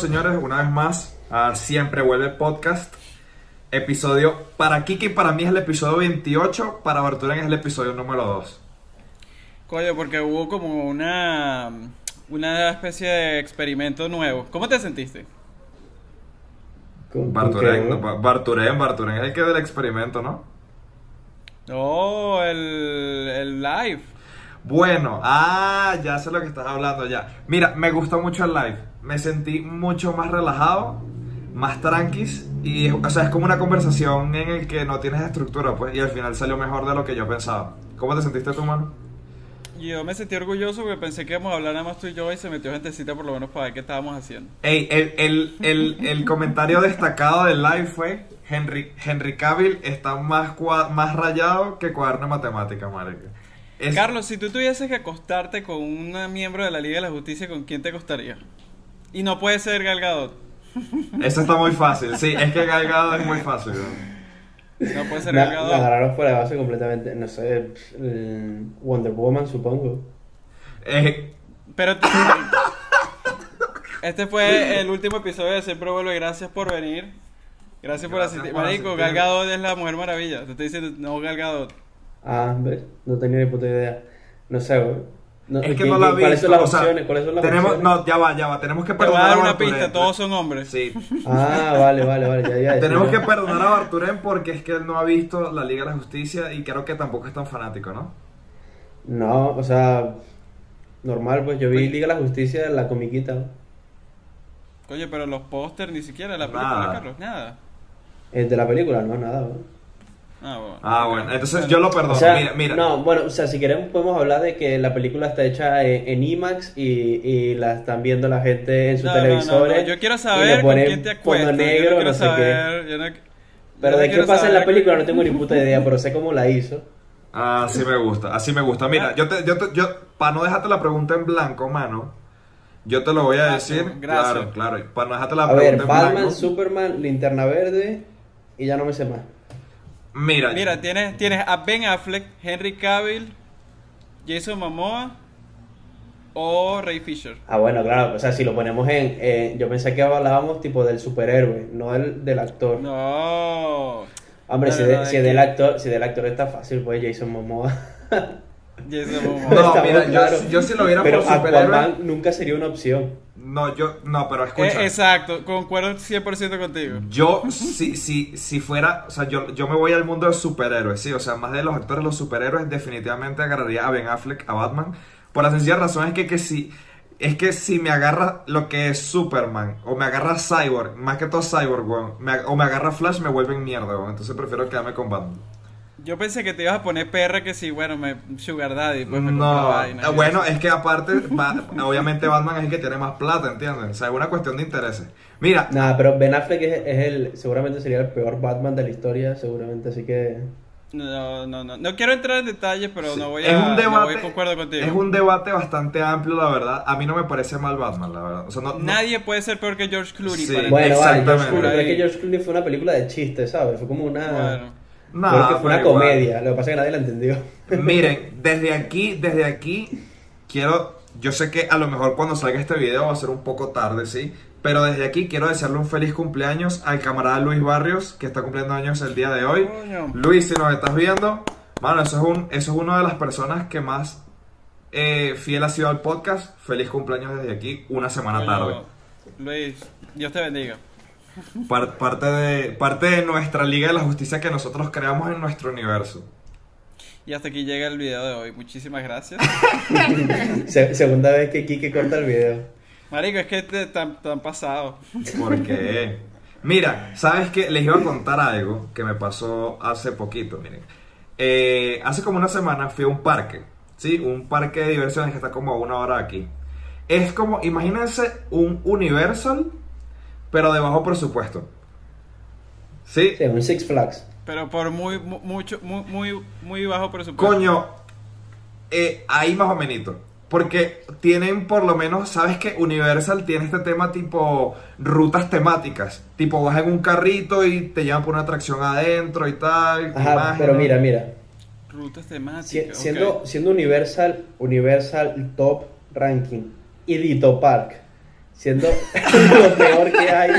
señores una vez más a Siempre Vuelve Podcast. Episodio, para Kiki para mí es el episodio 28, para Barturen es el episodio número 2. Coño, porque hubo como una, una especie de experimento nuevo. ¿Cómo te sentiste? ¿Con- con Barturen, no, Barturen, Barturen es el que del experimento, ¿no? No, el, el live. Bueno, ah, ya sé lo que estás hablando ya. Mira, me gustó mucho el live. Me sentí mucho más relajado, más tranquis y, o sea, es como una conversación en el que no tienes estructura, pues, y al final salió mejor de lo que yo pensaba. ¿Cómo te sentiste tú, mano? Yo me sentí orgulloso porque pensé que íbamos a hablar nada más tú y yo y se metió gentecita por lo menos para ver qué estábamos haciendo. Ey, el, el, el, el comentario destacado del live fue Henry, Henry Cavill está más, cua- más rayado que cuaderno de matemática, marica. Es- Carlos, si tú tuvieses que acostarte con un miembro de la Liga de la Justicia, ¿con quién te acostarías? Y no puede ser Gal Gadot. Eso está muy fácil, sí, es que Galgado es muy fácil. ¿no? No puede ser Gal me Gadot. agarraron fuera de base completamente. No sé, Wonder Woman, supongo. Eh, Pero este fue el último episodio de Siempre Vuelve. Gracias por venir. Gracias, por asistir. por Marico, asistir. Gal Gadot es la Mujer Maravilla. Te estoy diciendo, no Gal Gadot. Ah, ¿ves? No tenía ni puta idea. No sé, güey. No, es que ¿qué- no la vi. ¿Cuáles son las o sea, opciones? ¿Cuáles son las tenemos, opciones? No, ya va, ya va. Tenemos que Te voy a perdonar dar a una Barturen. pista, todos son hombres. Sí. Ah, vale, vale, vale. Ya, ya, Tenemos ya. que perdonar a Barturen porque es que él no ha visto la Liga de la Justicia y creo que tampoco es tan fanático, ¿no? No, o sea, normal, pues yo vi Liga de la Justicia en la comiquita. ¿no? Oye, pero los pósters ni siquiera la película, Nada. Carlos, nada. El de la película, no, nada, güey. Ah, bueno. Ah, bueno, entonces yo lo perdono. O sea, mira, mira. no, bueno, o sea, si queremos podemos hablar de que la película está hecha en, en IMAX y, y la están viendo la gente en sus No, no, no, televisores. no, Yo quiero saber con quién te fondo acuestas. negro, yo no quiero no sé saber. qué. yo no- Pero de qué pasa en la película no tengo ni puta idea, pero sé cómo la hizo. Ah, así me gusta, así me gusta. Mira, yo te, yo te, yo, para no dejarte la pregunta en blanco, mano, yo te lo voy a Gracias, decir. gracias. Claro, claro. Para no dejarte la A pregunta ver, en Batman, blanco. Superman, Linterna Verde y ya no me sé más. Mira, Mira, tienes, tienes a Ben Affleck, Henry Cavill, Jason Momoa o Ray Fisher. Ah, bueno, claro, o sea, si lo ponemos en... eh, yo pensé que hablábamos tipo del superhéroe, no del, del actor. No. Hombre, No, si, no, de- no, si es del actor, si del actor está fácil, pues Jason Momoa. No, mira, yo- yo si lo viera Pero por superhéroe- Aquaman nunca sería una opción. no, yo, no, pero escucha. Eh, exacto, concuerdo 100% contigo. Yo, si, si, si fuera, o sea, yo, yo me voy al mundo de superhéroes, sí, o sea, más de los actores, los superhéroes, definitivamente agarraría a Ben Affleck, a Batman, por la sencilla razón es que, que si, es que si me agarra lo que es Superman, o me agarra Cyborg, más que todo Cyborg, weón, me o me agarra Flash, me vuelven mierda, weón, entonces prefiero quedarme con Batman. Yo pensé que te ibas a poner perra que sí, bueno, me Sugar Daddy, pues me No, vaina. eh, bueno, es que aparte, Ba- obviamente Batman es el que tiene más plata, ¿entiendes? O sea, es una cuestión de intereses. Mira, Nada, pero Ben Affleck es, es el, seguramente sería el peor Batman de la historia, seguramente, así que... No, no, no. No quiero entrar en detalles, pero Sí. no voy es a. un no debate, voy a contigo. Es un debate bastante amplio, la verdad. A mí no me parece mal Batman, la verdad. O sea, no, no- Nadie puede ser peor que George Clooney. Sí. para. Bueno, vale, George Exactamente. Clooney, pero es que George Clooney fue una película de chiste, ¿sabes? Fue como una... Bueno. Creo que fue una igual. comedia, lo que pasa es que nadie la entendió. Miren, desde aquí, desde aquí, quiero. Yo sé que a lo mejor cuando salga este video va a ser un poco tarde, ¿sí? Pero desde aquí quiero desearle un feliz cumpleaños al camarada Luis Barrios, que está cumpliendo años el día de hoy. Luis, si nos estás viendo, mano, eso es, un, eso es una de las personas que más eh, fiel ha sido al podcast. Feliz cumpleaños desde aquí, una semana tarde. Luis, Dios te bendiga. Par- parte, de, parte de nuestra Liga de la Justicia que nosotros creamos en nuestro universo. Y hasta aquí llega el video de hoy. Muchísimas gracias. Se- segunda vez que Kike corta el video. Marico, es que te, te han pasado. Porque, mira, ¿sabes qué? Les iba a contar algo que me pasó hace poquito, miren. Eh, hace como una semana fui a un parque, ¿sí? Un parque de diversiones que está como a una hora de aquí. Es como, imagínense un Universal, pero de bajo presupuesto. ¿Sí? Sí, un Six Flags. Pero por muy, mu- mucho, muy, muy, muy bajo presupuesto. Coño, eh, ahí más o menos. Porque tienen por lo menos, ¿sabes que Universal tiene este tema tipo rutas temáticas. Tipo vas en un carrito y te llevan por una atracción adentro y tal. Ajá, imágenes. pero mira, mira. Rutas temáticas. Si- siendo, siendo Universal, Universal Top Ranking y Dito Park siendo lo peor que hay,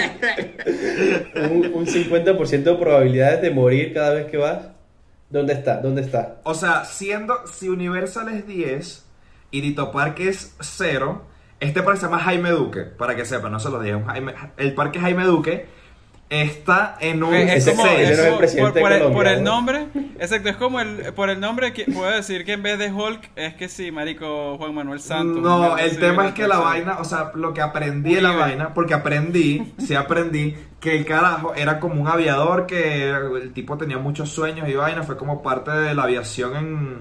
un, un 50% de probabilidades de morir cada vez que vas. ¿Dónde está? ¿Dónde está? O sea, siendo, si Universal es 10 y Dito Parque es 0, este parque se llama Jaime Duque, para que sepan, no se lo Jaime- el parque Jaime Duque está en un Es como, no el por, por el, nombre, exacto, es como el, por el nombre que puedo decir que en vez de Hulk es que sí, marico Juan Manuel Santos. No, el tema es que la vaina, o sea, lo que aprendí de la vaina, porque aprendí, sí aprendí, que el carajo era como un aviador que el tipo tenía muchos sueños y vaina, fue como parte de la aviación en,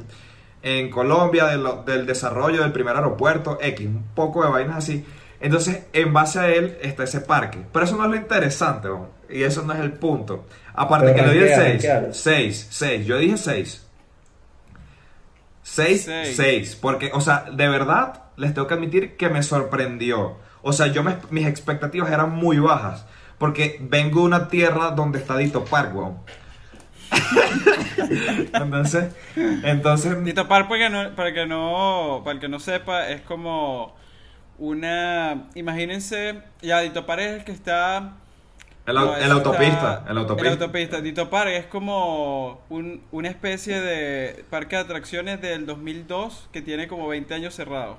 en Colombia, de lo- del desarrollo del primer aeropuerto, X, un poco de vainas así. Entonces, en base a él está ese parque. Pero eso no es lo interesante, ¿no? y eso no es el punto. Aparte Pero que le dije ranquea, 6, ranquealo. 6, 6, yo dije 6. 6, Seis. 6, porque, o sea, de verdad, les tengo que admitir que me sorprendió. O sea, yo me- mis expectativas eran muy bajas, porque vengo de una tierra donde está Dito Park, weón. entonces, entonces, Tito Par, para que no, para que no, para el que no sepa, es como una, imagínense, ya Tito Par es el que está el, au- No, el autopista, está- el autopista. El autopista. Tito Park es como un- una especie de parque de atracciones del 2002 que tiene como 20 años cerrado.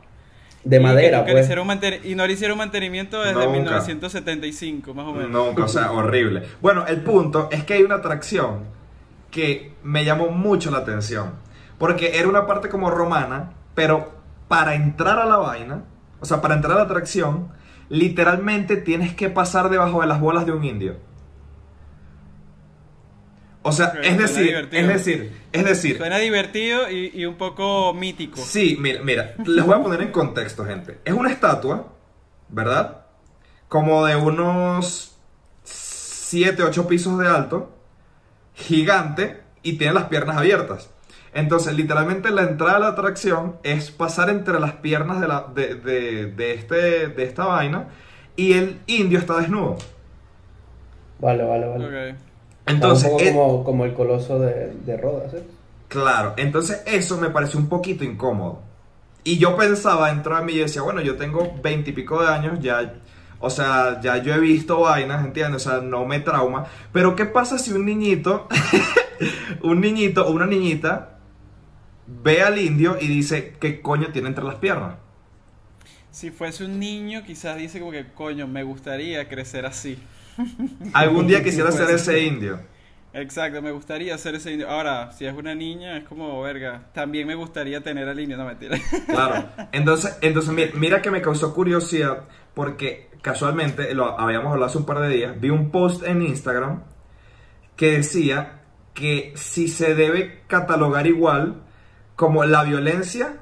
De Y que madera, le pues. hicieron manten- y no le hicieron mantenimiento desde Nunca. 1975, más o menos. Nunca, o sea, horrible. Bueno, el punto es que hay una atracción que me llamó mucho la atención. Porque era una parte como romana, pero para entrar a la vaina, o sea, para entrar a la atracción, literalmente tienes que pasar debajo de las bolas de un indio. O sea, es decir, divertido. es decir, es decir, Suena divertido y, y un poco mítico. Sí, mira, mira, les voy a poner en contexto, gente. Es una estatua, ¿verdad? Como de unos 7, 8 pisos de alto, gigante, y tiene las piernas abiertas. Entonces, literalmente la entrada a la atracción es pasar entre las piernas de, la, de, de- de este, de esta vaina y el indio está desnudo. Vale, vale, vale. Ok. Entonces, un poco eh, como, como el coloso de, de Rodas, ¿eh? Claro, entonces eso me pareció un poquito incómodo. Y yo pensaba dentro de mí y decía, bueno, yo tengo veintipico de años, ya, o sea, ya yo he visto vainas, ¿entiendes? O sea, no me trauma. Pero ¿qué pasa si un niñito, un niñito o una niñita ve al indio y dice, ¿qué coño tiene entre las piernas? Si fuese un niño, quizás dice como que, coño, me gustaría crecer así. Algún día quisiera ser ese indio. Exacto, me gustaría ser ese indio. Ahora, si es una niña, es como, verga, también me gustaría tener al indio, no mentira. Claro. Entonces, entonces mira, mira que me causó curiosidad porque casualmente, lo habíamos hablado hace un par de días, vi un post en Instagram que decía que si se debe catalogar igual como la violencia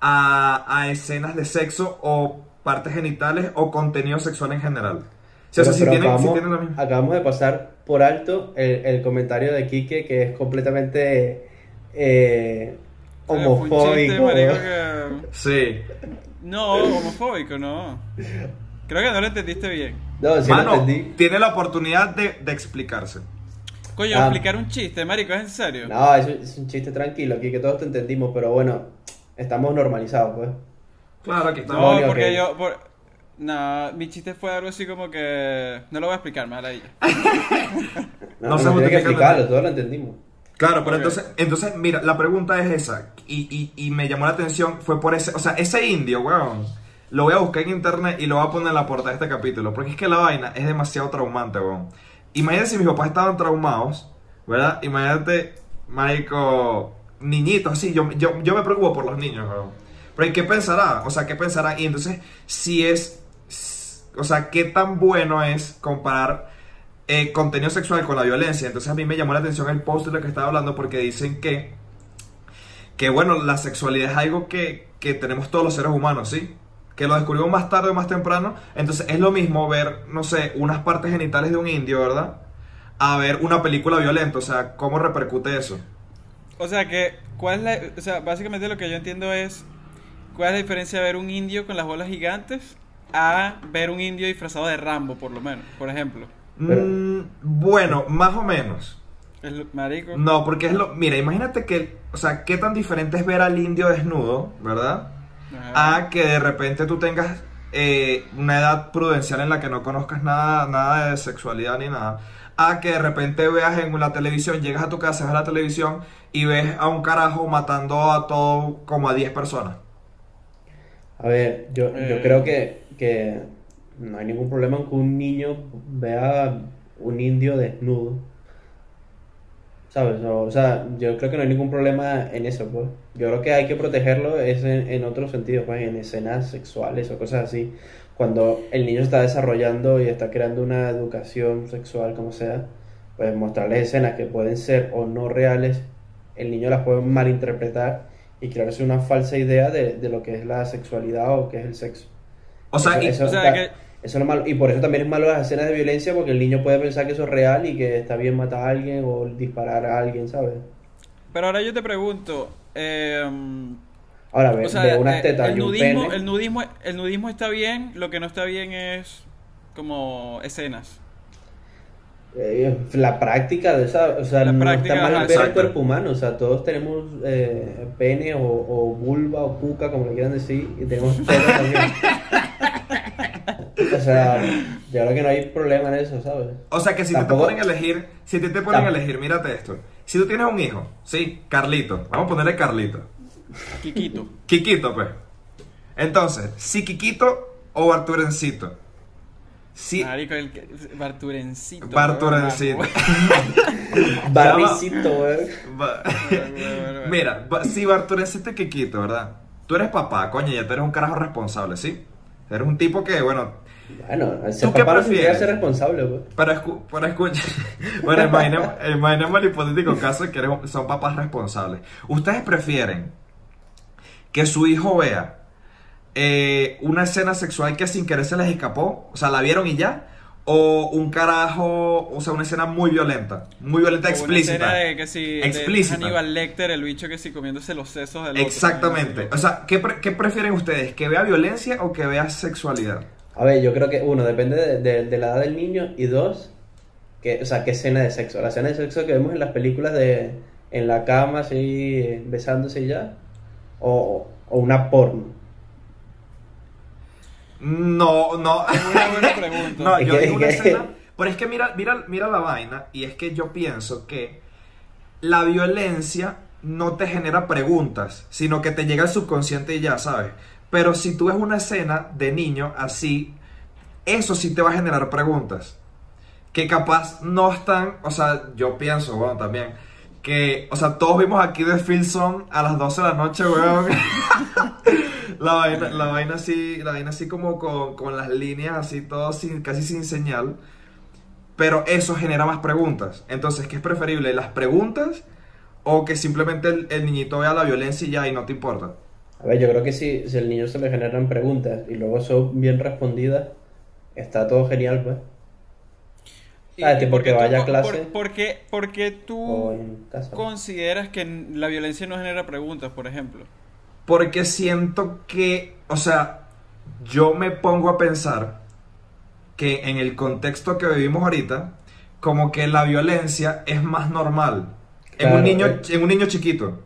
a, a escenas de sexo o partes genitales o contenido sexual en general. O sea, Pero- si pero tienen, si acabamos, tienen de pasar por alto el, el comentario de Quique que es completamente eh, chiste, homofóbico. marico, que- Sí. No, homofóbico, no. Creo que no lo entendiste bien. No, sí lo Mano, entendí. tiene la oportunidad de, de explicarse. Coño, Ah. explicar un chiste, marico, ¿es en serio? No, es, un- es un chiste tranquilo, aquí que todos te entendimos, pero bueno, estamos normalizados, pues. Claro, aquí está. No, porque que- yo... Por... No, mi chiste fue algo así como que... No lo voy a explicar, la idea. No, No no, se tiene que explicarlo, todos lo entendimos. Claro, pero Ok. entonces, entonces, mira, la pregunta es esa. Y, y, y me llamó la atención, fue por ese, o sea, ese indio, weón. Lo voy a buscar en internet y lo voy a poner en la portada de este capítulo. Porque es que la vaina es demasiado traumante, weón. Imagínate si mis papás estaban traumados, ¿verdad? Imagínate, marico, niñitos, así. Yo, yo, yo me preocupo por los niños, weón. Pero ¿y qué pensará? O sea, ¿qué pensará? Y entonces, si es, o sea, ¿qué tan bueno es comparar eh, contenido sexual con la violencia. Entonces a mí me llamó la atención el post de lo que estaba hablando porque dicen que, que bueno, la sexualidad es algo que, que tenemos todos los seres humanos, ¿sí? Que lo descubrimos más tarde o más temprano. Entonces es lo mismo ver, no sé, unas partes genitales de un indio, ¿verdad? A ver una película violenta. O sea, ¿cómo repercute eso? O sea que, ¿cuál es la, o sea, básicamente lo que yo entiendo es cuál es la diferencia de ver un indio con las bolas gigantes a ver un indio disfrazado de Rambo, por lo menos, por ejemplo. Mm, bueno, más o menos. Es lo- marico. No, porque es lo... Mira, imagínate que... O sea, ¿qué tan diferente es ver al indio desnudo, ¿verdad? A que de repente tú tengas eh, una edad prudencial en la que no conozcas nada, nada de sexualidad ni nada, a que de repente veas en la televisión, llegas a tu casa, ves la televisión y ves a un carajo matando a todo como a 10 personas. A ver, yo, yo Eh. creo que, que no hay ningún problema en que un niño vea un indio desnudo. ¿Sabes? O, o sea, yo creo que no hay ningún problema en eso, pues. Yo creo que hay que protegerlo es en, en otros sentidos, pues, en escenas sexuales o cosas así. Cuando el niño está desarrollando y está creando una educación sexual, como sea, pues mostrarles escenas que pueden ser o no reales, el niño las puede malinterpretar y crearse una falsa idea de, de lo que es la sexualidad o que es el sexo. O sea, y- eso, o sea, da- que- eso es lo malo. Y por eso también es malo las escenas de violencia, porque el niño puede pensar que eso es real y que está bien matar a alguien o disparar a alguien, ¿sabes? Pero ahora yo te pregunto, eh, Ahora, ve, o sea, ve unas eh, tetas el y un nudismo, pene. el nudismo, el nudismo está bien, lo que no está bien es como escenas. Eh, la práctica de esa, o sea, La no práctica, está mal ajá, ver el cuerpo humano, o sea, todos tenemos eh, pene o, o vulva o cuca, como le quieran decir, y tenemos tetas también. o sea, yo creo que no hay problema en eso, ¿sabes? O sea que si Tampoco- te ponen a elegir, si te, te ponen a elegir, mírate esto. Si tú tienes un hijo, sí, Carlito, vamos a ponerle Carlito. Kikito. Kikito, pues. Entonces, si Kikito o Barturencito. Si Marico, el que- Barturencito. Barturencito. weón, Barricito, bueno, bueno. Mira, ba- si Barturencito y Kikito, ¿verdad? Tú eres papá, coño, ya tú eres un carajo responsable, ¿sí? Eres un tipo que, bueno, Bueno, ser ¿Tú qué papá no significa prefieres? ser responsable, pues. Para, escu- para escuchar. Bueno, imaginemos, imaginemos el hipotético caso de que eres- son papás responsables. ¿Ustedes prefieren que su hijo vea eh, una escena sexual que sin querer se les escapó? O sea, la vieron y ya. O un carajo, o sea, una escena muy violenta. Muy violenta, O una explícita. escena de que si de Explícita. Hannibal Lecter, el bicho que si comiéndose los sesos del otro. Exactamente. O sea, ¿qué, pre- qué prefieren ustedes? ¿Que vea violencia o que vea sexualidad? A ver, yo creo que uno, depende de, de- de la edad del niño y dos, que, o sea, qué escena de sexo. La escena de sexo que vemos en las películas de en la cama, así, besándose y ya, o, o una porno. No, no. Es una buena pregunta. No, yo que- digo una escena. Pero es que mira, mira, mira la vaina, y es que yo pienso que la violencia no te genera preguntas, sino que te llega al subconsciente y ya, ¿sabes? Pero si tú ves una escena de niño así, eso sí te va a generar preguntas. Que capaz no están, o sea, yo pienso, bueno, también, que, o sea, todos vimos aquí de Filson a las 12 de la noche, weón. la, vaina, la vaina así, la vaina así como con, con las líneas así, todo sin, casi sin señal. Pero eso genera más preguntas. Entonces, ¿qué es preferible? ¿Las preguntas o que simplemente el, el niñito vea la violencia y ya y no te importa? A ver, yo creo que si, si al niño se le generan preguntas y luego son bien respondidas, está todo genial, pues. Ah, y tipo por qué que tú vaya a co- clase. por- por qué- por qué O tú casa. consideras que la violencia no genera preguntas, por ejemplo? Porque siento que, o sea, yo me pongo a pensar que en el contexto que vivimos ahorita, como que la violencia es más normal. en, un niño, eh. en un niño chiquito.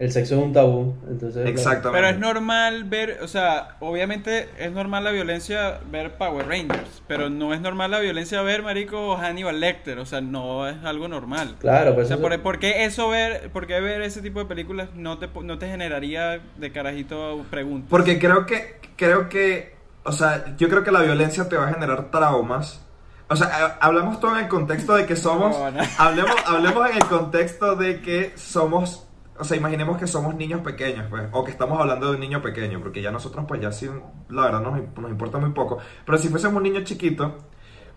El sexo es un tabú, entonces... Exactamente. Pero es normal ver, o sea, obviamente es normal la violencia ver Power Rangers, pero no es normal la violencia ver, marico, Hannibal Lecter, o sea, no es algo normal. Claro, O pues sea, eso- ¿por, por qué eso ver, por qué ver ese tipo de películas no te, no te generaría de carajito preguntas? Porque creo que, creo que, o sea, yo creo que la violencia te va a generar traumas. O sea, ha- hablamos todo en el contexto de que somos, No, no. hablemos, hablemos en el contexto de que somos, o sea, imaginemos que somos niños pequeños, pues, o que estamos hablando de un niño pequeño, porque ya nosotros, pues, ya sí, la verdad nos, nos importa muy poco. Pero si fuésemos un niño chiquito,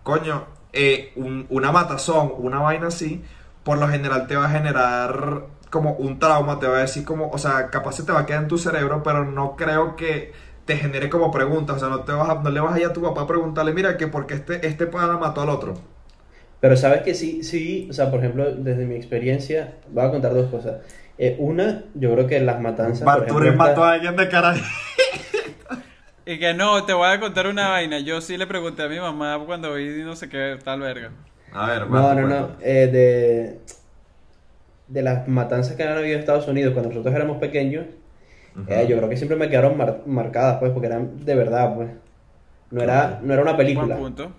coño, eh, un- una matazón, una vaina así, por lo general te va a generar como un trauma, te va a decir como, o sea, capaz se te va a quedar en tu cerebro, pero no creo que te genere como preguntas, o sea, no, te vas a- no le vas a ir a tu papá a preguntarle, mira, que porque este, este pana mató al otro. Pero sabes que sí, sí, o sea, por ejemplo, desde mi experiencia, voy a contar dos cosas. Eh, una, yo creo que las matanzas. Barturín mató a alguien de cara. Y que no, te voy a contar una vaina. Yo sí le pregunté a mi mamá cuando vi no sé qué tal verga. A ver, No, bueno, no, bueno. no. eh, de, de las matanzas que han habido en Estados Unidos cuando nosotros éramos pequeños, eh, yo creo que siempre me quedaron mar- marcadas, pues, porque eran de verdad, pues. No era, no era una película. Buen punto.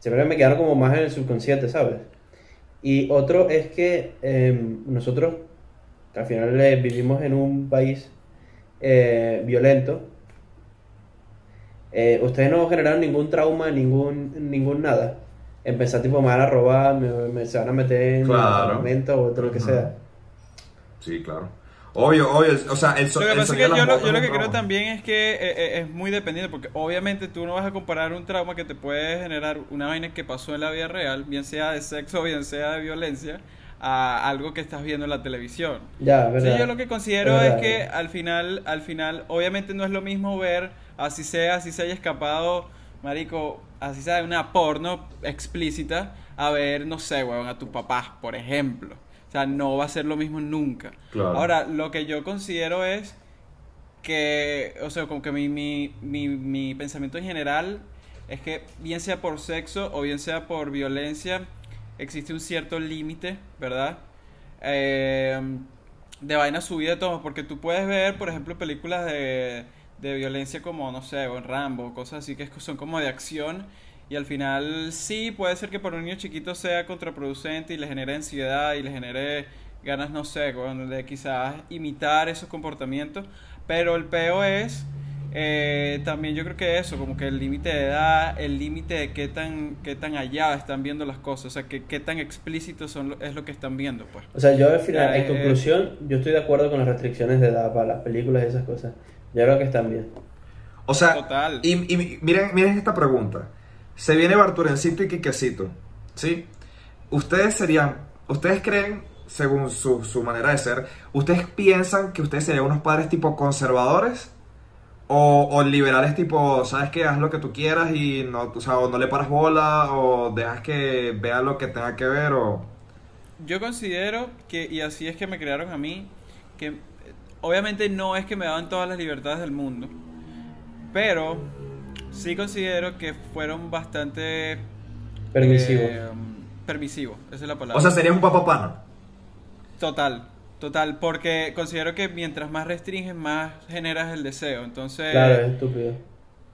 Siempre me quedaron como más en el subconsciente, ¿sabes? Y otro es que eh, nosotros, al final eh, vivimos en un país eh, violento, eh, ustedes no generaron ningún trauma, ningún, ningún nada. En pensar, tipo, me van a robar, me, me- se van a meter en Claro. el momento o otro lo que sea. Sí, claro. Obvio, obvio. O sea, el, so- Lo que el pasa es que yo lo, yo lo que creo trauma. también es que eh, eh, es muy dependiente, porque obviamente tú no vas a comparar un trauma que te puede generar una vaina que pasó en la vida real, bien sea de sexo o bien sea de violencia, a algo que estás viendo en la televisión. Ya, Sí, ¿verdad? yo lo que considero Es que ¿verdad? al final, al final, obviamente no es lo mismo ver, así sea, así se haya escapado, marico, así sea una porno explícita, a ver, no sé, weón, a tus papás, por ejemplo. O sea, no va a ser lo mismo nunca. Claro. Ahora, lo que yo considero es que, o sea, como que mi, mi, mi, mi pensamiento en general es que bien sea por sexo o bien sea por violencia, existe un cierto límite, ¿verdad? Eh, de vaina subida de tonos, porque tú puedes ver, por ejemplo, películas de, de violencia como, no sé, en Rambo, cosas así que son como de acción, y al final sí, puede ser que para un niño chiquito sea contraproducente y le genere ansiedad y le genere ganas, no sé, de quizás imitar esos comportamientos, pero el peo es eh, también yo creo que eso, como que el límite de edad, el límite de qué tan, qué tan allá están viendo las cosas, o sea, que, qué tan explícito son, lo- es lo que están viendo, pues. O sea, yo al final, en Eh, conclusión, yo estoy de acuerdo con las restricciones de edad para las películas y esas cosas. Yo creo que están bien. O sea, Total. y, y miren, miren esta pregunta. Se viene Barturencito y Quiquecito, ¿sí? Ustedes serían, ustedes creen, según su, su manera de ser, ¿ustedes piensan que ustedes serían unos padres tipo conservadores? O, o liberales tipo, sabes que haz lo que tú quieras y no, o sea, o no le paras bola o dejas que vea lo que tenga que ver o... Yo considero que, y así es que me crearon a mí, que obviamente no es que me daban todas las libertades del mundo, pero sí considero que fueron bastante... Permisivo. eh, permisivo, esa es la palabra. O sea, serías un papá pana. Total, total, porque considero que mientras más restringes, más generas el deseo. Entonces, claro, es estúpido.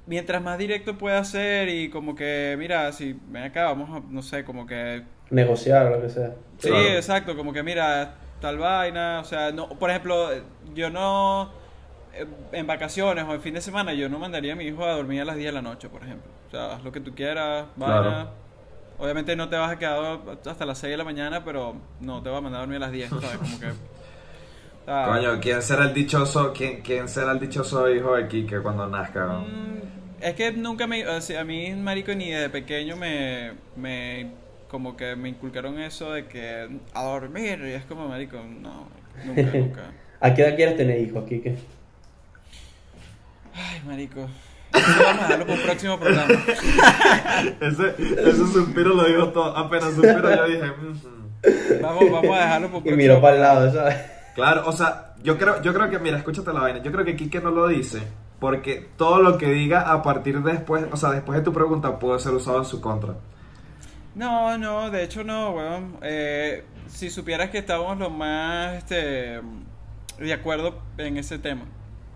mientras más directo puedas ser y como que, mira, si ven acá, vamos a, no sé, como que... Negociar o lo que sea. Sí, Claro. exacto, como que, mira, tal vaina, o sea, no, por ejemplo, yo no, eh, en vacaciones o en fin de semana, yo no mandaría a mi hijo a dormir a las 10 de la noche, por ejemplo. O sea, haz lo que tú quieras, vaina. Claro. Obviamente no te vas a quedar hasta las 6 de la mañana, pero no te vas a mandar a dormir a las 10, ¿sabes? Como que... sea, Coño, ¿quién será el dichoso, quién, quién será el dichoso hijo de Quique cuando nazca? no? Mm, Es que nunca me. o sea, a mí, marico, ni de pequeño me. me como que me inculcaron eso de que a dormir. Y es como, marico, no, nunca, nunca. ¿A qué edad quieres tener hijos, Kike? Ay, marico. Vamos a dejarlo para un próximo programa. Ese, ese suspiro lo dijo todo. Apenas suspiro yo dije. "Mhm". Vamos, vamos a dejarlo para un Y próximo miró para el lado, ¿sabes? Claro, o sea, yo creo, yo creo que, mira, escúchate la vaina. Yo creo que Quique no lo dice porque todo lo que diga a partir de después, o sea, después de tu pregunta puede ser usado en su contra. No, no, de hecho no, weón. Eh, si supieras que estábamos lo más este, de acuerdo en ese tema.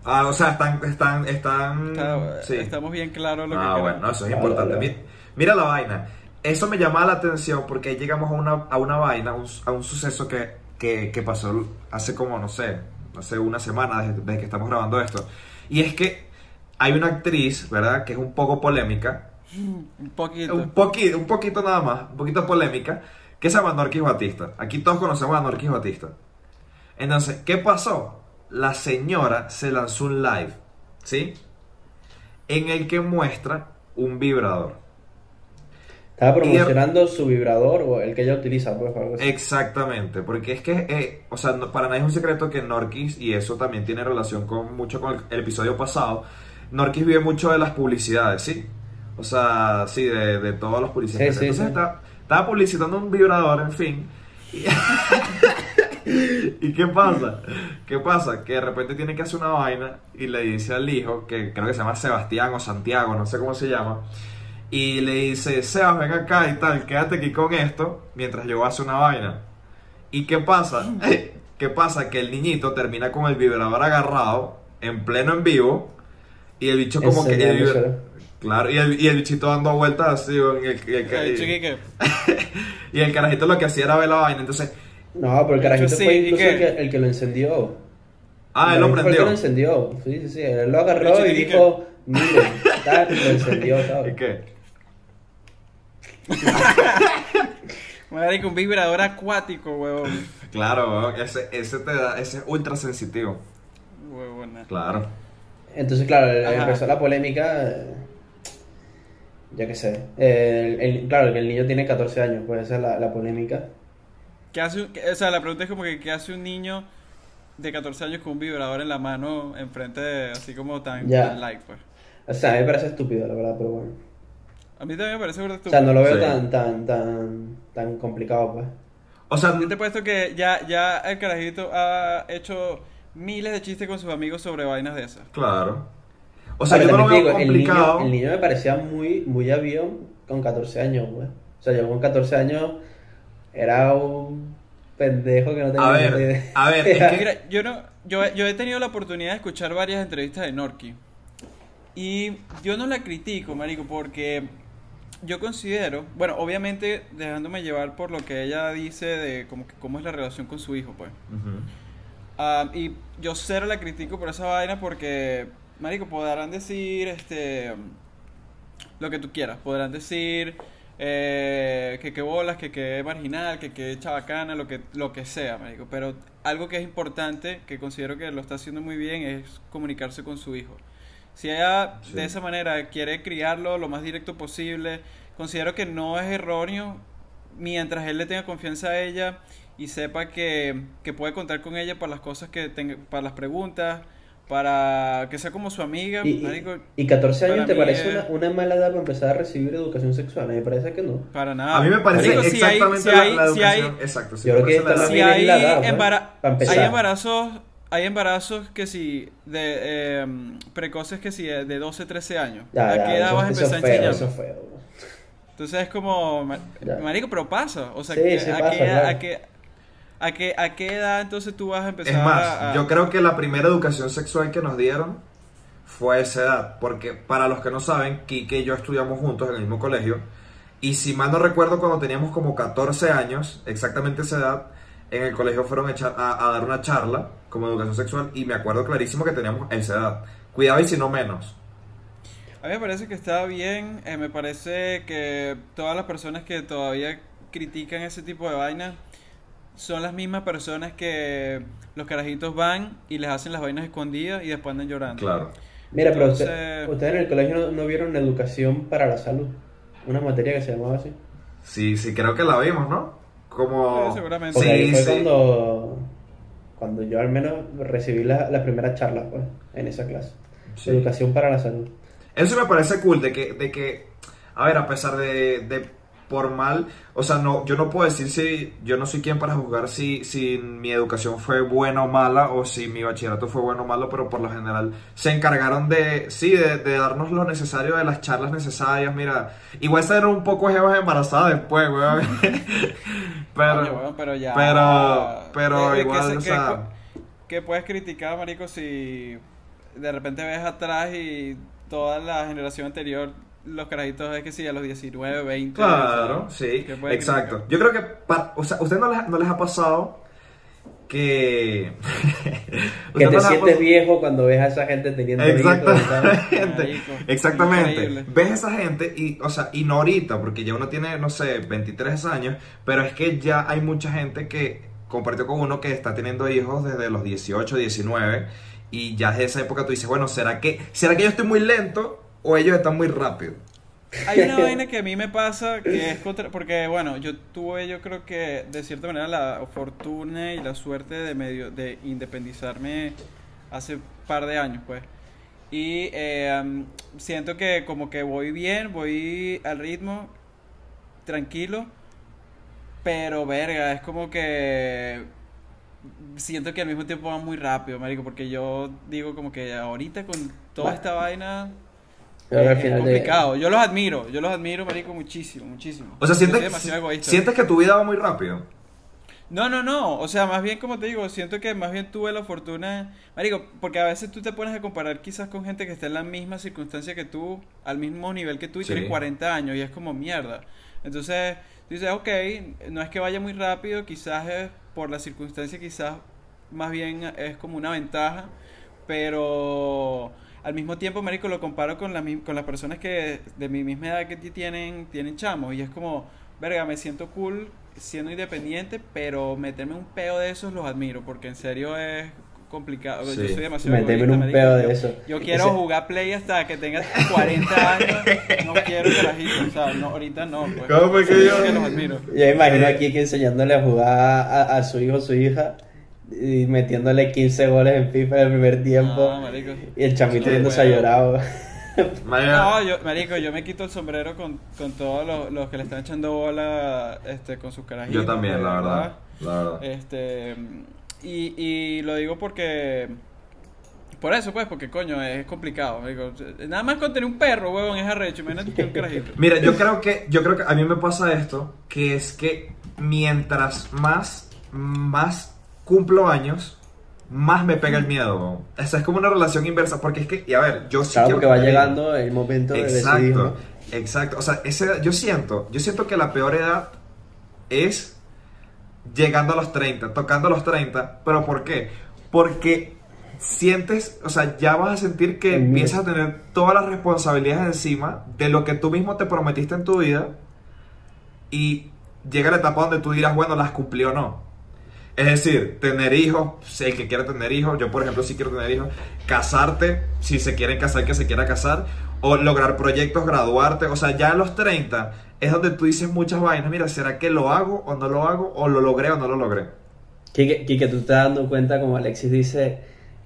Ah, o sea, están, están, están. Está- Mm, sí. Estamos bien claros lo que Ah, queremos. bueno, eso es importante. Mira, la vaina. Eso me llamaba la atención porque ahí llegamos a una, a una vaina, a un, a un suceso que, que, que pasó hace como, no sé, hace una semana desde, desde que estamos grabando esto. Y es que hay una actriz, ¿verdad?, que es un poco polémica, Un poquito. un poquito, un poquito nada más, un poquito polémica, que se llama Norquis Batista. Aquí todos conocemos a Norquis Batista. Entonces, ¿qué pasó? La señora se lanzó un live, ¿sí? En el que muestra un vibrador. Estaba promocionando su vibrador o el que ella utiliza, pues, algo así. Exactamente, porque es que, eh, o sea, no- para nadie es un secreto que Norquis, y eso también tiene relación con mucho con el, el episodio pasado, Norquis vive mucho de las publicidades, ¿sí? O sea, sí, de, de todas las publicidades. Sí, sí, Entonces sí. Estaba, estaba publicitando un vibrador, en fin. Y, ¿Y qué pasa? ¿Qué pasa? Que de repente tiene que hacer una vaina y le dice al hijo, que creo que se llama Sebastián o Santiago, no sé cómo se llama, y le dice, Sebas, ven acá y tal, quédate aquí con esto mientras yo voy a hacer una vaina. ¿Y qué pasa? ¿Qué pasa? Que el niñito termina con el vibrador agarrado, en pleno en vivo, y el bicho como que... el vibra- Enseñándoselo. Claro, y el, y el bichito dando vueltas así, y el, y el, El chiquique. y el carajito lo que hacía era ver la vaina, entonces, No, pero el carajito Sí, fue ¿y incluso el que, el que lo encendió. ah, él lo El Fue el que lo encendió. Sí, sí, sí. Él lo agarró y dijo, miren, tal, y lo encendió, ¿Y ¿sabes? qué? Marico, un vibrador acuático, huevón. Claro, ese, ese te da, ese es ultra sensitivo. Huevona. Claro. Entonces, claro, Ajá. empezó la polémica. eh, Ya que sé. El- el- claro, que el niño tiene 14 años, pues esa es la, la polémica. ¿Qué hace un- qué- o sea, la pregunta es como que ¿qué hace un niño de 14 años con un vibrador en la mano enfrente de, así como tan, Ya. tan like, pues? O sea, a mí me parece estúpido, la verdad, pero bueno. A mí también me parece burda O estúpido. sea, no lo veo Sí. tan, tan, tan, tan complicado, pues. O sea, Yo te he puesto que ya, ya el carajito ha hecho miles de chistes con sus amigos sobre vainas de esas. claro. O sea, yo no lo también veo te digo, el niño, el niño me parecía muy, muy avión con 14 años, pues. O sea, yo con 14 años era un pendejo que no tenía A ni ver, idea. a ver, es que- Mira, yo no, yo, yo he tenido la oportunidad de escuchar varias entrevistas de Norki. Y yo no la critico, marico, porque yo considero, bueno, obviamente dejándome llevar por lo que ella dice de como que cómo es la relación con su hijo, pues. Ah, y yo cero la critico por esa vaina porque, marico, podrán decir, este, lo que tú quieras. Podrán decir eh, que qué bolas, que qué marginal, que qué chabacana, lo que, lo que sea, marico. Pero algo que es importante, que considero que lo está haciendo muy bien, es comunicarse con su hijo. Si ella Sí. de esa manera quiere criarlo lo más directo posible, considero que no es erróneo mientras él le tenga confianza a ella y sepa que, que puede contar con ella para las cosas que tenga, para las preguntas, para que sea como su amiga. Y, marico, y 14 años te parece es- una, una mala edad para empezar a recibir educación sexual. A mí me parece que no. para nada. A mí me parece Marico, si hay- exactamente si la, hay- la si hay- educación. Exacto. sí, Yo creo que la si hay, la edad, embara- Para empezar. hay embarazos hay embarazos que si de eh, precoces que si de de 12 13 años Ya, a ya, qué edad eso, vas a eso empezar es a feo, enseñar eso es feo. entonces es como marico pero pasa o sea Sí, que- sí a, pasa, qué, edad- claro. a qué a qué a qué edad entonces tú vas a empezar Es más, a- a- yo creo que la primera educación sexual que nos dieron fue a esa edad. Porque para los que no saben, Kike y yo estudiamos juntos en el mismo colegio. Y si mal no recuerdo, cuando teníamos como 14 años, exactamente esa edad, en el colegio fueron a, a dar una charla como educación sexual. Y me acuerdo clarísimo que teníamos esa edad. Cuidado y si no menos. A mí me parece que está bien, eh, me parece que todas las personas que todavía critican ese tipo de vainas son las mismas personas que los carajitos van y les hacen las vainas escondidas y después andan llorando. Claro. Mira, pero Entonces- usted- ustedes en el colegio no, no vieron educación para la salud. Una materia que se llamaba así. Sí, sí, creo que la vimos, ¿no? Como... Sí, seguramente. Porque ahí Sí, fue sí. cuando, cuando yo al menos recibí la, la primera charla pues, en esa clase. Sí. Educación para la salud. Eso me parece cool, de que, de que a ver, a pesar de, de por mal, o sea, no, yo no puedo decir si, yo no soy quien para juzgar si, si mi educación fue buena o mala, o si mi bachillerato fue bueno o malo, pero por lo general se encargaron de, sí, de, de darnos lo necesario, de las charlas necesarias, mira, igual ser un poco jevas embarazadas después, weón. pero, pero ya. pero, pero Eh, eh, igual, que, o se- sea, que- que puedes criticar, marico, si de repente ves atrás y toda la generación anterior, los carajitos es que sí, a los 19, 20. Claro, sí, exacto. criticar. Yo creo que, pa- o sea, ¿a ustedes no les, no les ha pasado que... Que ¿Ustedes no te sientes viejo cuando ves a esa gente teniendo. Exactamente, exactamente. increíble. Ves a esa gente y, o sea, y no ahorita, porque ya uno tiene, no sé, 23 años, pero es que ya hay mucha gente que compartió con uno que está teniendo hijos desde los 18, 19, y ya desde esa época tú dices, bueno, ¿será que, ¿será que yo estoy muy lento o ellos están muy rápido? Hay una vaina que a mí me pasa que es contra, porque bueno, yo tuve yo creo que de cierta manera la fortuna y la suerte de medio de independizarme hace par de años pues. Y eh, siento que como que voy bien, voy al ritmo, tranquilo, pero verga, es como que siento que al mismo tiempo va muy rápido, marico, porque yo digo como que ahorita con toda esta vaina Que es de- complicado. Yo los admiro, yo los admiro, marico, muchísimo, muchísimo. O sea, ¿sientes, egoísta. sientes que tu vida va muy rápido? No, no, no. O sea, más bien, como te digo, siento que más bien tuve la fortuna. Marico, porque a veces tú te pones a comparar quizás con gente que está en la misma circunstancia que tú, al mismo nivel que tú, y Sí. tiene 40 años, y es como mierda. Entonces, tú dices, ok, no es que vaya muy rápido, quizás es por la circunstancia, quizás más bien es como una ventaja, pero al mismo tiempo, Marico, lo comparo con, la, con las personas que de mi misma edad que ti- tienen, tienen chamos, y es como, verga, me siento cool siendo independiente, pero meterme un peo de esos los admiro, porque en serio es complicado. Yo soy demasiado Meterme un marico. de Yo- eso. Yo quiero Ese- jugar play hasta que tenga 40 años. No quiero carajito. O sea, no, ahorita no. Pues. ¿Cómo fue que yo- que los admiro. Yo imagino aquí que enseñándole a jugar a, a su hijo o su hija y metiéndole 15 goles en FIFA en el primer tiempo. No, marico. y el chamito yéndose a llorar. Marico, No, yo, marico, yo me quito el sombrero con, con todos los, los que le están echando bola este, con sus carajitos. yo también, de la verdad. La verdad. Este, y, y lo digo porque... Por eso, pues, porque coño, es complicado. marico. Nada más con tener un perro, huevón, es arrecho. Imagínate que un carajito. Mira, yo creo que yo creo que a mí me pasa esto, que es que mientras más más cumplo años, más me pega el miedo. O sea, es como una relación inversa, porque es que, y a ver, yo sí Claro, porque va llegando el momento de decidir. Exacto, ¿no? exacto. O sea, ese, yo siento, yo siento que la peor edad es llegando a los 30, tocando los 30. ¿Pero por qué? Porque sientes, o sea, ya vas a sentir que El miedo. empiezas a tener todas las responsabilidades encima de lo que tú mismo te prometiste en tu vida y llega la etapa donde tú dirás, bueno, las cumplí o no. Es decir, tener hijos, si el que quiera tener hijos, yo por ejemplo sí quiero tener hijos, casarte, si se quieren casar, que se quiera casar, o lograr proyectos, graduarte, o sea, ya a los 30 es donde tú dices muchas vainas, mira, ¿será que lo hago o no lo hago? ¿O lo logré o no lo logré? Quique, Quique, tú te estás dando cuenta, como Alexis dice,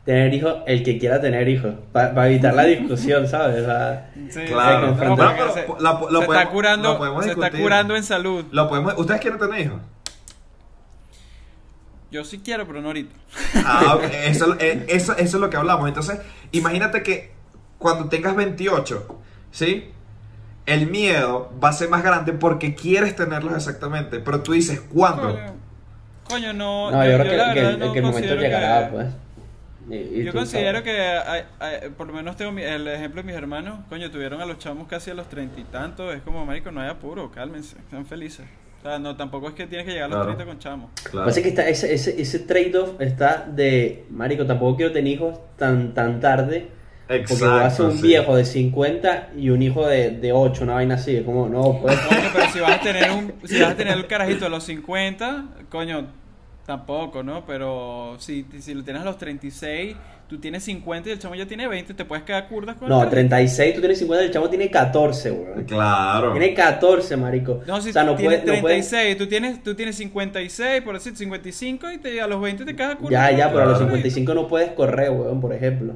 tener hijos, el que quiera tener hijos, para evitar la discusión, ¿sabes? O sea, Sí, Claro. pero se, lo- lo se está curando, lo podemos se está curando en salud. Lo podemos, ¿Ustedes quieren tener hijos? Yo sí quiero, pero no ahorita. Ah, ok, eso, eh, eso, eso es lo que hablamos. Entonces, imagínate que cuando tengas 28, ¿sí? El miedo va a ser más grande porque quieres tenerlos exactamente. Pero tú dices, ¿cuándo? Coño, coño, no. no, yo, creo que, la que verdad el, no que el momento llegará, que- pues. Y- y Yo considero sabes. que, hay- hay- por lo menos tengo mi- el ejemplo de mis hermanos, coño, tuvieron a los chamos casi a los treinta y tantos, es como, marico, no hay apuro, cálmense, sean felices. O sea, no, tampoco es que tienes que llegar a los Claro. 30 con chamos. Claro. Pasa que está ese, ese, ese trade-off está de, marico, tampoco quiero tener hijos tan, tan tarde. Porque voy a ser un sí. viejo de 50 y un hijo de, de 8, una vaina así. Es como, no, pues. Coño, pero si vas a tener un, si vas a tener el carajito a los 50, coño, tampoco, ¿no? Pero si, si lo tienes a los 36, tú tienes 50 y el chamo ya tiene 20, te puedes quedar curdas con el No, carajito. 36, tú tienes 50, el chavo tiene 14, weón. Claro. Tiene 14, marico. No, si o sea, no tú tienes puede, no puede- 36, tú, tienes, tú tienes 56, por decir 55, y te, a los 20 te quedas curda. Ya, ya, el pero a los Claro. 55 no puedes correr, weón, por ejemplo.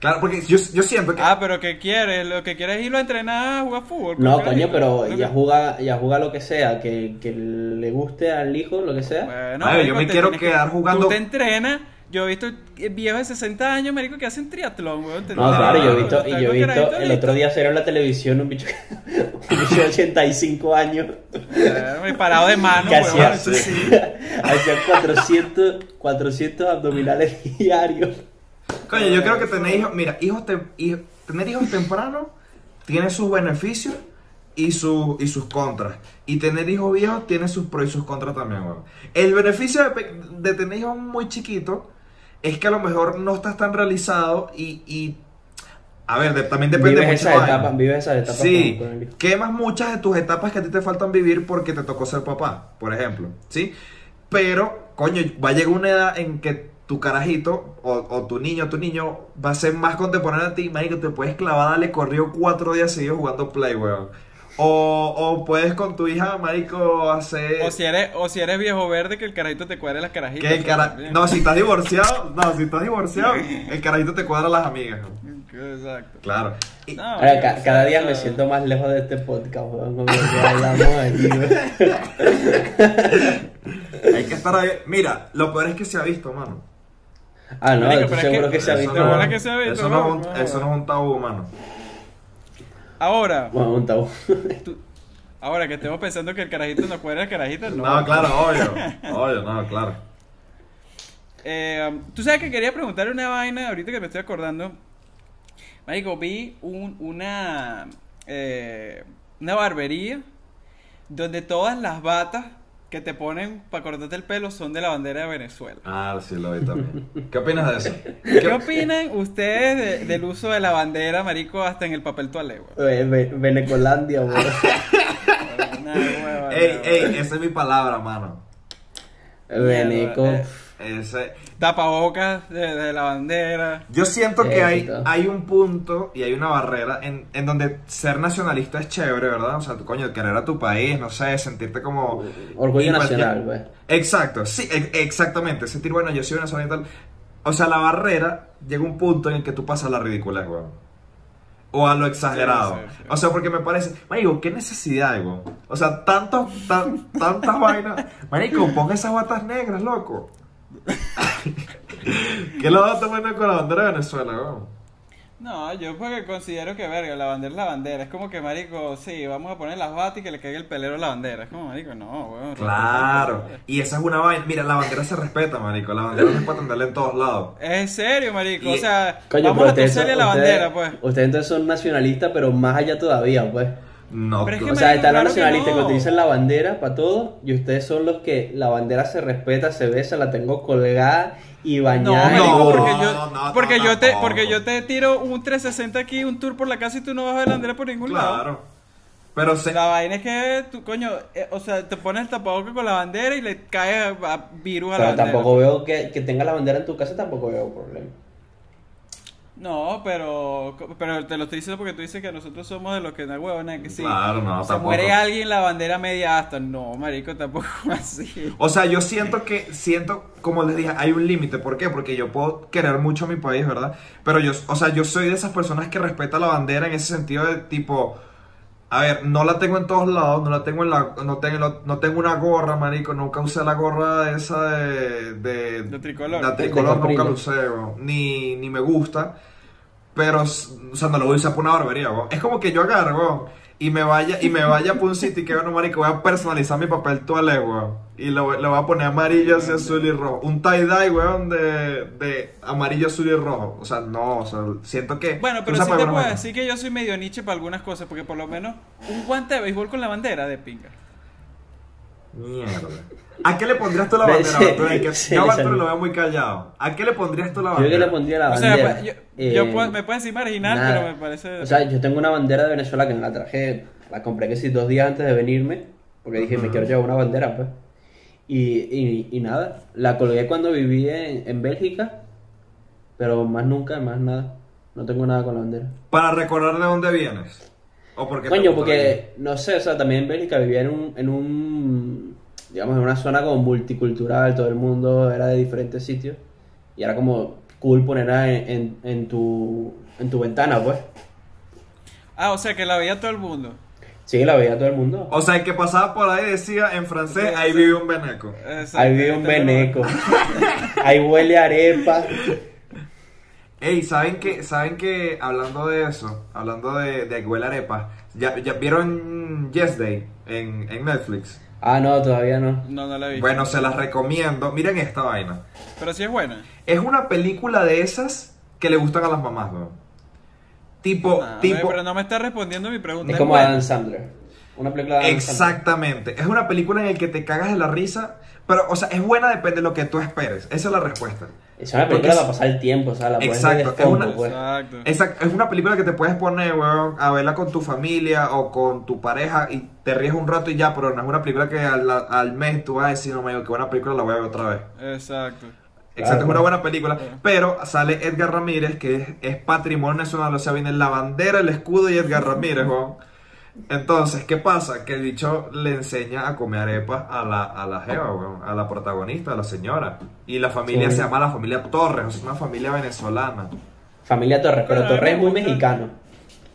Claro, porque yo, yo siento que. Ah, pero ¿qué quieres? Lo que quieres es irlo a entrenar a jugar fútbol. No, el coño, pero ya juega, ya juega lo que sea, que, que le guste al hijo, lo que sea. Bueno, Ay, yo me quiero tienes que- quedar jugando- Tú te entrenas. Yo he visto viejos de 60 años, marico, que hacen triatlón, weón. te No, claro, yo he visto, y yo he visto, el otro día salió en la televisión un bicho, un bicho de 85 años Eh, parado de mano, weón. hacía, eso sí. hacía 400, 400 abdominales diarios. Coño, yo creo que tener hijos. Mira, hijos hij- tener hijos temprano tiene sus beneficios y, sus y sus contras. Y tener hijos viejos tiene sus pros y sus contras también, weón. El beneficio de tener hijos muy chiquitos es que a lo mejor no estás tan realizado y. y- a ver, de- también depende Vives mucho. esas etapas, vives esas etapas Sí, quemas muchas de tus etapas que a ti te faltan vivir porque te tocó ser papá, por ejemplo, ¿sí? Pero, coño, va a llegar una edad en que tu carajito o, o tu niño, tu niño va a ser más contemporáneo a ti, marico, te puedes clavar, dale corrido cuatro días seguidos jugando Play, weón. O, o puedes con tu hija, marico, hacer... O si eres, o si eres viejo verde, que el carajito te cuadre las carajitas. que el cara... No, si estás divorciado, no, si estás divorciado, el carajito te cuadra las amigas. Exacto. Claro. Y- No, Ahora, marico, ca- o sea, cada día me siento más lejos de este podcast, weón, con lo que hablamos aquí, weón. hay que estar ahí. Mira, lo peor es que se ha visto, mano. Ah, no, Marico, es seguro que- que se ha Eso visto. no- weón. ¿Verdad que se ha visto, Eso no, es un, no? eso no es un tabú, mano. Ahora, Bueno, un tabú. tú, Ahora que estemos pensando que el carajito no cuadra el carajito, no. No, claro, obvio. Obvio, no, claro. Eh, um, Tú sabes que quería preguntarle una vaina, ahorita que me estoy acordando. Marico, vi un- una, eh, una barbería donde todas las batas que te ponen para cortarte el pelo son de la bandera de Venezuela. Ah, sí, lo vi también. ¿Qué opinas de eso? ¿Qué opinan ustedes de- del uso de la bandera, marico, hasta en el papel toalé, güey? Ve- Venecolandia, hueva, Ey, ey, esa es mi palabra, mano. Veneco. Ese... Tapabocas de, de la bandera. Yo siento que hay, hay un punto y hay una barrera en, en donde ser nacionalista es chévere, ¿verdad? O sea, tu coño, querer a tu país, no sé, sentirte como... Orgullo en cualquier- nacional, pues. Exacto, sí, e- exactamente. Sentir, bueno, yo soy y tal. O sea, la barrera llega un punto en el que tú pasas a la ridiculez, weón. O a lo exagerado. Sí, sí, sí. O sea, porque me parece, marico, qué necesidad hay, weón. O sea, tantos, tan- tantas vainas. Marico, pon esas batas negras, loco. ¿Qué lo vas a tomar con la bandera de Venezuela, weón? No, yo porque considero que, verga, la bandera es la bandera. Es como que, marico, sí, vamos a poner las batas y que le caiga el pelero a la bandera. Es como, marico, no, weón. Claro. Y esa es una vaina. Mira, la bandera se respeta, marico. La bandera no es para tenerla en todos lados. Es en serio, marico. Y- O sea, Coño, vamos a son- la bandera, pues. Ustedes entonces son nacionalistas, pero más allá todavía, pues. No, Pero es que O sea, están los claro nacionalistas que no. utilizan la bandera para todo y ustedes son los que la bandera se respeta, se besa, la tengo colgada y No, bañada marico, gorro. porque No, yo, no, porque no, yo te, porque yo te tiro un 360 aquí, un tour por la casa y tú no vas a ver la bandera por ningún lado. claro. Pero se, La vaina es que tú, coño, eh, o sea, te pones el tapabocas con la bandera y le cae a, a virus a la Pero bandera. tampoco veo que, que tenga la bandera en tu casa, tampoco veo problema. No, pero, pero te lo estoy diciendo porque tú dices que nosotros somos de los que no huevona que sí. Claro, no, se tampoco. muere alguien la bandera media hasta. No, marico, tampoco así. O sea, yo siento que, siento, como les dije, hay un límite. ¿Por qué? Porque yo puedo querer mucho a mi país, ¿verdad? Pero yo, o sea, yo soy de esas personas que respeta la bandera en ese sentido de tipo, a ver, no la tengo en todos lados, no la tengo en la, no tengo, no tengo una gorra, marico, nunca usé la gorra esa de, de, De tricolor. La tricolor De nunca la usé, ni, ni me gusta. Pero, o sea, no lo voy a usar por una barbería, weón. Es como que yo agarro, y me vaya, y me vaya por un sitio y que, bueno, marico, voy a personalizar mi papel toalé, weón. Y lo, lo voy a poner amarillo, así, azul y rojo. Un tie-dye, weón, de, de amarillo, azul y rojo. O sea, no, o sea, siento que... Bueno, pero sí te puedo decir que yo soy medio niche para algunas cosas, porque por lo menos un guante de béisbol con la bandera de pinga. Mierda. ¿A qué le pondrías tú la bandera, sí, sí, yo lo veo muy callado. ¿A qué le pondrías tú la Yo que bandera? le pondría la O sea, bandera. pa- yo, eh, yo puedo- me puedes decir marginal, nada. pero me parece. O sea, yo tengo una bandera de Venezuela que me la traje, la compré que sí dos días antes de venirme, porque dije, me quiero llevar una bandera, pues. Y, y, y nada, la colgué cuando viví en, en Bélgica, pero más nunca, más nada. No tengo nada con la bandera. Para recordar de dónde vienes. ¿O porque Coño, porque, no sé, o sea, también en Bélgica vivía en un, en un, digamos, en una zona como multicultural, todo el mundo era de diferentes sitios, y era como cool ponerla en, en, en tu, en tu ventana, pues. Ah, o sea, que la veía todo el mundo. Sí, la veía todo el mundo. O sea, el que pasaba por ahí decía en francés, Sí, ahí sí. vive un veneco. Ahí vive un veneco. Ahí huele arepa. Ey, ¿saben que, ¿saben que hablando de eso, hablando de, de huele arepa, ¿ya, ya vieron Yes Day en, en Netflix? Ah, no, todavía no. No, no la vi. Bueno, se las recomiendo. Miren esta vaina. Pero sí es buena. Es una película de esas que le gustan a las mamás, weón. Tipo, Ah, tipo... Pero no me está respondiendo mi pregunta. Es como buena. Adam Sandler. Una película de Adam Sandler. Exactamente. Es una película en la que te cagas de la risa, pero, o sea, es buena depende de lo que tú esperes. Esa es la respuesta. Es una película para pasar el tiempo, o sea, la puedes Exacto, ver es una- pues. Exacto. Es una película que te puedes poner, weón, a verla con tu familia o con tu pareja y te ríes un rato y ya, pero no es una película que al, al mes tú vas a decir, no me digo, qué buena película, la voy a ver otra vez. Exacto. Exacto, Claro. es una buena película, pero sale Edgar Ramírez, que es, es patrimonio nacional, o sea, viene la bandera, el escudo y Edgar Ramírez, weón. Entonces, ¿qué pasa? Que el bicho le enseña a comer arepas a la, a la jeva, weón, a la protagonista, a la señora. Y la familia Sí. se llama la familia Torres, o sea, una familia venezolana. Familia Torres, pero Torres me es muy mexicano.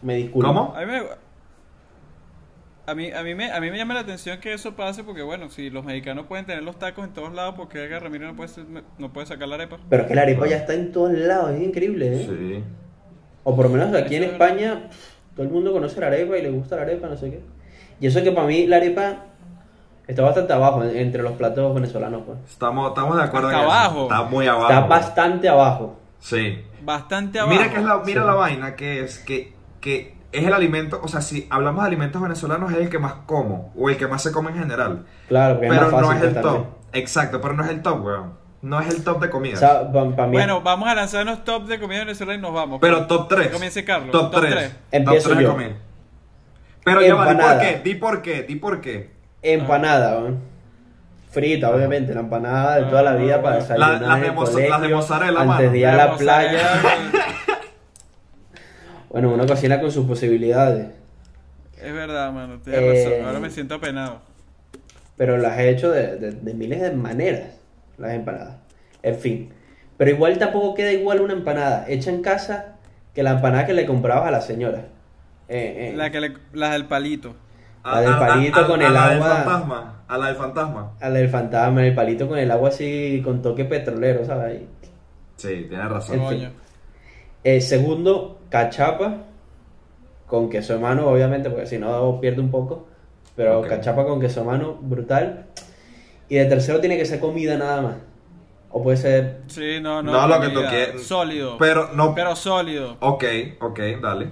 Me disculpo. ¿Cómo? A mí me... A mí, a, mí me, a mí me llama la atención que eso pase porque, bueno, si los mexicanos pueden tener los tacos en todos lados, porque Edgar Ramírez no puede, ser- no puede sacar la arepa? Pero es que la arepa ya está en todos lados, es increíble, ¿eh? Sí. O por lo menos aquí en Eso es España, todo el mundo conoce la arepa y le gusta la arepa, no sé qué. Y eso que para mí la arepa está bastante abajo en- entre los platos venezolanos, pues. Estamos, estamos de acuerdo Hasta en eso. abajo. Está muy abajo. Está bastante abajo. Sí. Bastante abajo. Mira que es la, mira Sí. la vaina que es que, que es el alimento, o sea, si hablamos de alimentos venezolanos es el que más como o el que más se come en general. Claro, porque pero es más fácil no es el pues, top. también. Exacto, pero no es el top, weón. No es el top de comida. O sea, para mí Bueno, vamos a lanzarnos top de comida venezolana y nos vamos. pero top 3. Comience Carlos. Top Top 3. tres. Empiezo top 3 de yo. comida. Pero ya va, di por Empanada. qué, di por qué, di por qué. empanada, ¿no? frita, obviamente, la empanada de toda la vida para La- desayunar las de el moza- colegio, las de mozzarella, antes mano. de ir a La playa. Bueno, uno cocina con sus posibilidades, Es verdad, mano. Tienes Eh, razón. Ahora me siento apenado. pero las he hecho de, de- de miles de maneras, las empanadas. En fin, pero igual tampoco queda igual una empanada hecha en casa que la empanada que le comprabas a la señora. Eh, eh, La que le, las del palito. La del palito con a el la del agua. fantasma. A la del fantasma. a la del fantasma, el palito con el agua así, con toque petrolero, ¿sabes? Sí, tienes razón. En fin. Eh, segundo, cachapa con queso de mano, obviamente, porque si no pierde un poco. Pero cachapa con queso de mano, brutal. Y de tercero tiene que ser comida nada más. O puede ser. Sí, no, no. No, lo que tú quieras. Sólido. Pero no. Pero sólido. Ok, ok, dale.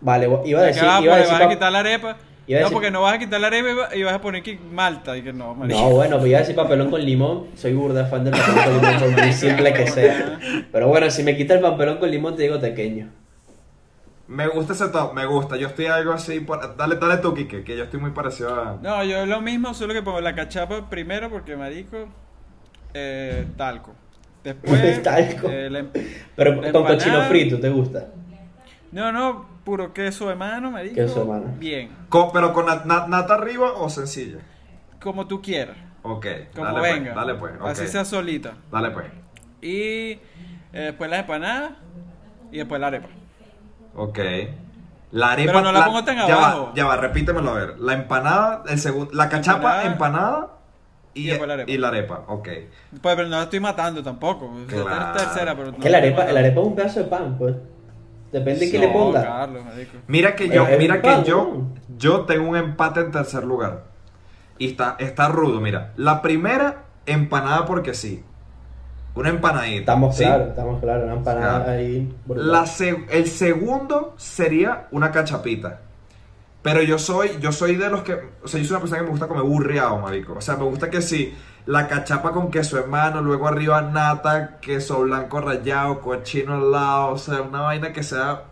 Vale, iba a ¿De decir. Iba a decir ¿Vas a quitar la arepa? iba No, decir- porque no vas a quitar la arepa y va- y vas a poner que malta. Y que no, marico. No, bueno, pues iba a decir papelón con limón. Soy burda fan del papelón con limón, por muy simple que sea. Pero bueno, si me quita el papelón con limón, te digo pequeño. Me gusta ese top, me gusta. Yo estoy algo así. por- Dale, dale tú, Kike, que yo estoy muy parecido a. No, yo lo mismo, solo que pongo la cachapa primero porque, marico, eh, talco. Después, Talco. eh, la em- Pero la con empanada- cochino frito, ¿te gusta? No, no, puro queso de mano, marico. Queso de mano. Bien, Con- pero con nat- nat- nata arriba o sencilla. como tú quieras, Ok, como dale venga. pues, dale pues. Así sea solita. Dale pues. Y eh, después las empanadas y después la arepa. Ok. La arepa. Pero no la pongo tan ya abajo. Va, ya va, repítemelo a ver. La empanada, el segundo. La cachapa, Empanada. empanada, y, Y la arepa. y la arepa. Ok. Pues, pero no la estoy matando tampoco. Claro. es tercera, pero no Que la estoy arepa, la arepa es un pedazo de pan, pues. Depende de qué No, le ponga. Carlos. Mira que yo, mira que pan, yo, ¿no? yo tengo un empate en tercer lugar. Y está, está rudo, mira. La primera, empanada porque sí. Una empanadita. Estamos ¿sí? claros, estamos claros. Una empanada Claro. ahí. La se- el segundo sería una cachapita. Pero yo soy, yo soy de los que, o sea, yo soy una persona que me gusta comer burriado, marico. O sea, me gusta que sí, la cachapa con queso en mano, luego arriba nata, queso blanco rallado, cochino al lado, o sea, una vaina que sea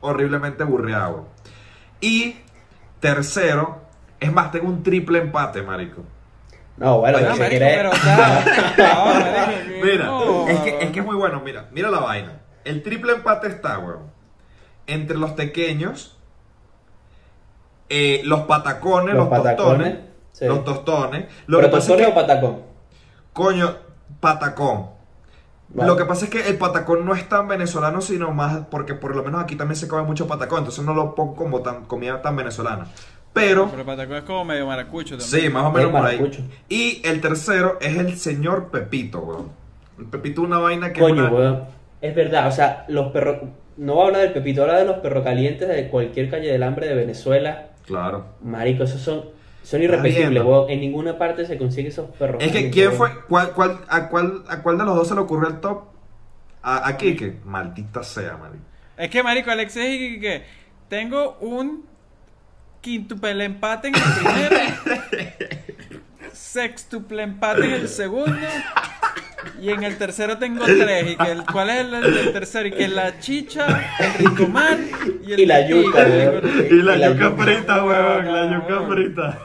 horriblemente burriado. Y tercero, es más, tengo un triple empate, marico. No, bueno, No, si quieres- pero Mira, no. es, que, es que es muy bueno, mira, mira la vaina. El triple empate está, weón. Entre los pequeños, eh, los patacones, los, Los patacones, tostones, sí. los tostones. Lo ¿Pero es tostones que, o patacón? coño, patacón. Vale. Lo que pasa es que el patacón no es tan venezolano, sino más porque por lo menos aquí también se come mucho patacón, entonces no lo pongo como tan, comida tan venezolana. Pero, Pero patacón es como medio maracucho también. sí, más o menos por ahí. maracucho. Y el tercero es el señor Pepito, weón. El Pepito es una vaina que Coño, es una- weón. Es verdad, o sea, los perros. No voy a hablar del Pepito, habla de los perros calientes de cualquier calle del hambre de Venezuela. Claro. Marico, esos son. Son irrepetibles, weón. En ninguna parte se consigue esos perros. Es que, ¿quién weón. fue? ¿Cuál, cuál, a, cuál, ¿A cuál de los dos se le ocurrió el top? A, a Kike. Maldita sea, marico. Es que, marico, Alexis y que tengo un quintuple empate en el primero, sextuple empate en el segundo y en el tercero tengo tres. Y que el, ¿Cuál es el, el tercero? Y que la chicha, el ricomar y el Y la yuca, y el-. Y la Y la yuca yuca. frita, weón. La yuca frita.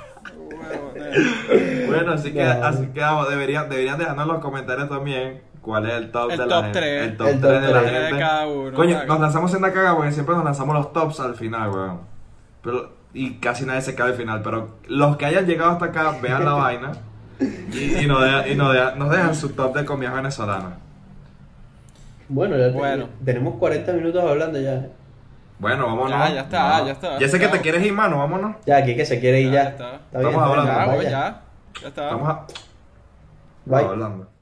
Bueno, así que, No. así que vamos, deberían, deberían dejarnos en los comentarios también cuál es el top El de top la gente. El top El 3 top de la tres. De gente. cada uno, Coño, nos lanzamos en la caga porque siempre nos lanzamos los tops al final, weón. Pero, y casi nadie se cae al final. Pero los que hayan llegado hasta acá, vean la vaina. Y, y, nos, dejan, y nos, dejan, nos dejan su top de comidas venezolanas. Bueno, ya te- Bueno. tenemos 40 minutos hablando ya. Bueno, vámonos. Ya, ya está, Vámonos. ya está. Ya sé que te quieres ir, mano, vámonos. Ya, aquí que se quiere ir Ya, ya. está. Estamos hablando. Ya, ya. Ya está. Estamos a- Bye. hablando.